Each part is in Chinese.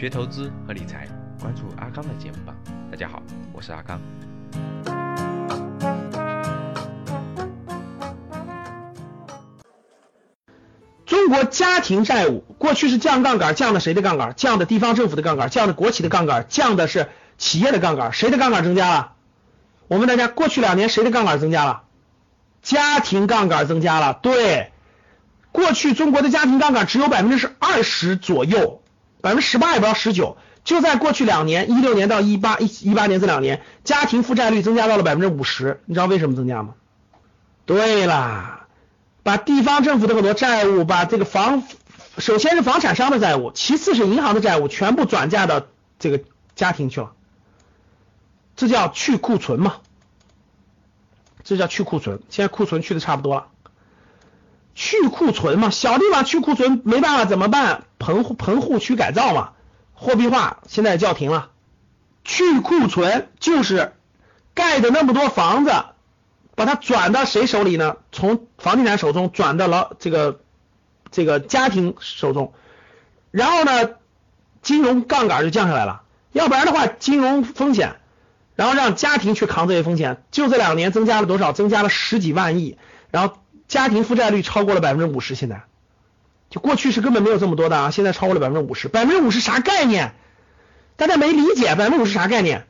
学投资和理财，关注阿刚的节目吧。大家好，我是阿刚。中国家庭债务过去是降杠杆，降的谁的杠杆？降的地方政府的杠杆，降的国企的杠杆，降的是企业的杠杆，谁的杠杆增加了？我问大家，过去两年谁的杠杆增加了？家庭杠杆增加了，对，过去中国的家庭杠杆只有百分之二十左右，百分之十八也不到十九，就在过去两年，一六年到一八一一八年这两年，家庭负债率增加到了百分之五十，你知道为什么增加吗？对啦，把地方政府的很多债务，把这个房，首先是房产商的债务，其次是银行的债务，全部转嫁到这个家庭去了，这叫去库存嘛，这叫去库存。现在库存去的差不多了，去库存嘛，小地方去库存没办法怎么办？棚户棚户区改造嘛，货币化现在叫停了。去库存就是盖的那么多房子。把它转到谁手里呢？从房地产手中转到了这个这个家庭手中，然后呢，金融杠杆就降下来了。要不然的话，金融风险，然后让家庭去扛这些风险。就这两年增加了多少？增加了十几万亿，然后家庭负债率超过了百分之五十。现在，就过去是根本没有这么多的啊，现在超过了百分之五十。百分之五十啥概念？大家没理解，百分之五十啥概念？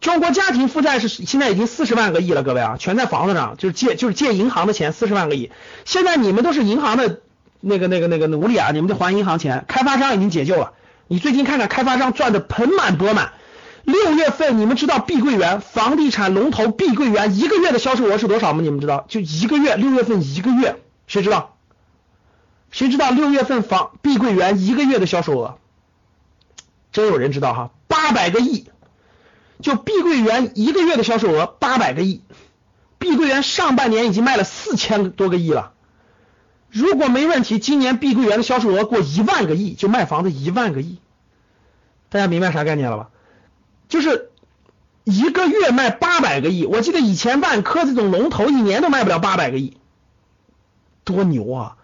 中国家庭负债是现在已经四十万个亿了，各位啊，全在房子上，就是借就是借银行的钱，四十万个亿。现在你们都是银行的那个那个那个奴隶啊，你们得还银行钱。开发商已经解救了，你最近看看开发商赚的盆满钵满。六月份你们知道碧桂园房地产龙头碧桂园一个月的销售额是多少吗？你们知道？就一个月，六月份一个月，谁知道？谁知道六月份房碧桂园一个月的销售额？真有人知道哈，八百个亿。就碧桂园一个月的销售额八百个亿，碧桂园上半年已经卖了四千多个亿了。如果没问题，今年碧桂园的销售额过一万个亿，就卖房子一万个亿。大家明白啥概念了吧？就是一个月卖八百个亿。我记得以前万科这种龙头一年都卖不了八百个亿，多牛啊！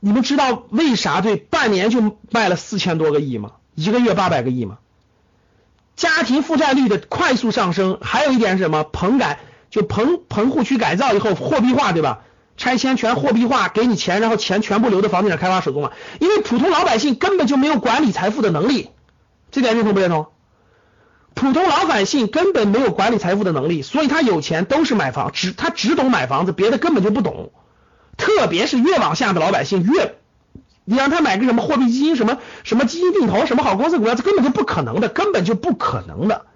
你们知道为啥对半年就卖了四千多个亿吗？一个月八百个亿吗？家庭负债率的快速上升，还有一点是什么？棚改就棚棚户区改造以后货币化，对吧？拆迁全货币化，给你钱，然后钱全部留到房地产开发手中了。因为普通老百姓根本就没有管理财富的能力，这点认同不认同？普通老百姓根本没有管理财富的能力，所以他有钱都是买房，只他只懂买房子，别的根本就不懂。特别是越往下的老百姓越。你让他买个什么货币基金，什么什么基金定投，什么好公司股票，这根本就不可能的，根本就不可能的。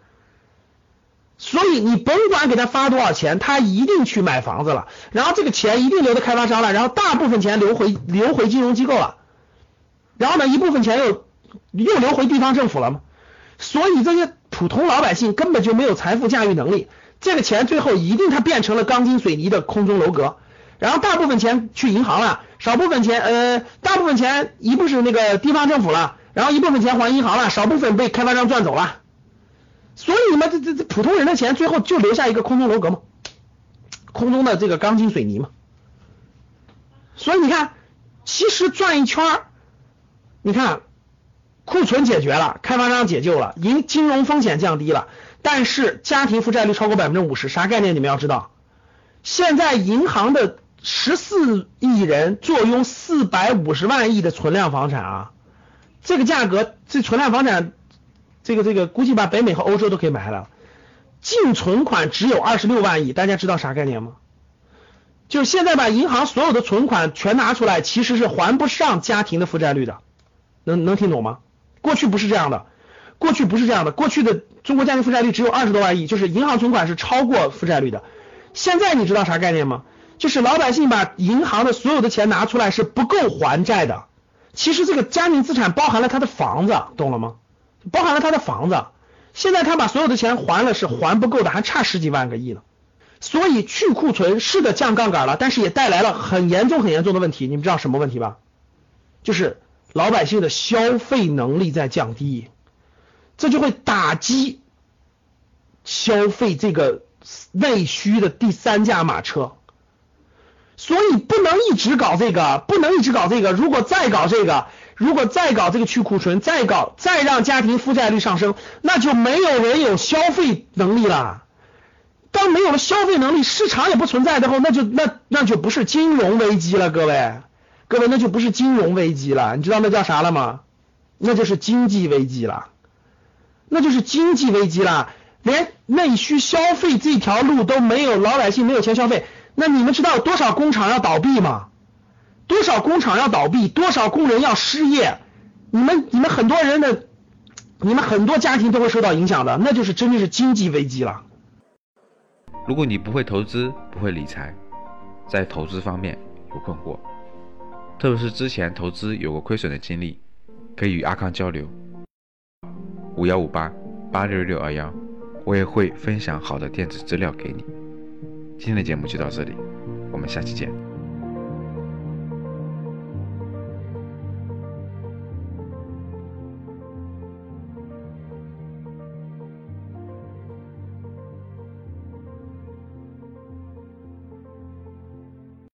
所以你甭管给他发多少钱，他一定去买房子了，然后这个钱一定留在开发商了，然后大部分钱流回流回金融机构了，然后呢一部分钱又又流回地方政府了嘛。所以这些普通老百姓根本就没有财富驾驭能力，这个钱最后一定它变成了钢筋水泥的空中楼阁。然后大部分钱去银行了，少部分钱，呃，大部分钱一部是那个地方政府了，然后一部分钱还银行了，少部分被开发商赚走了，所以你们这这这普通人的钱最后就留下一个空中楼阁嘛，空中的这个钢筋水泥嘛，所以你看，其实转一圈，你看库存解决了，开发商解救了，银金融风险降低了，但是家庭负债率超过百分之五十，啥概念？你们要知道，现在银行的。十四亿人坐拥四百五十万亿的存量房产啊，这个价格，这存量房产，这个这个估计把北美和欧洲都可以买下来了。净存款只有二十六万亿，大家知道啥概念吗？就现在把银行所有的存款全拿出来，其实是还不上家庭的负债率的。能能听懂吗？过去不是这样的，过去不是这样的，过去的中国家庭负债率只有二十多万亿，就是银行存款是超过负债率的。现在你知道啥概念吗？就是老百姓把银行的所有的钱拿出来是不够还债的，其实这个家庭资产包含了他的房子，懂了吗？包含了他的房子，现在他把所有的钱还了是还不够的，还差十几万个亿呢。所以去库存是的降杠杆了，但是也带来了很严重很严重的问题，你们知道什么问题吧？就是老百姓的消费能力在降低，这就会打击消费这个内需的第三驾马车。所以不能一直搞这个，不能一直搞这个。如果再搞这个，如果再搞这个去库存，再搞再让家庭负债率上升，那就没有人有消费能力了。当没有了消费能力，市场也不存在的后，那就那那就不是金融危机了，各位，各位那就不是金融危机了，你知道那叫啥了吗？那就是经济危机了，那就是经济危机了，连内需消费这条路都没有，老百姓没有钱消费，那你们知道多少工厂要倒闭吗？多少工厂要倒闭，多少工人要失业？你们你们很多人的，你们很多家庭都会受到影响的，那就是真的是经济危机了。如果你不会投资，不会理财，在投资方面有困惑，特别是之前投资有过亏损的经历，可以与阿康交流。五幺五八八六六二幺，我也会分享好的电子资料给你。今天的节目就到这里，我们下期见。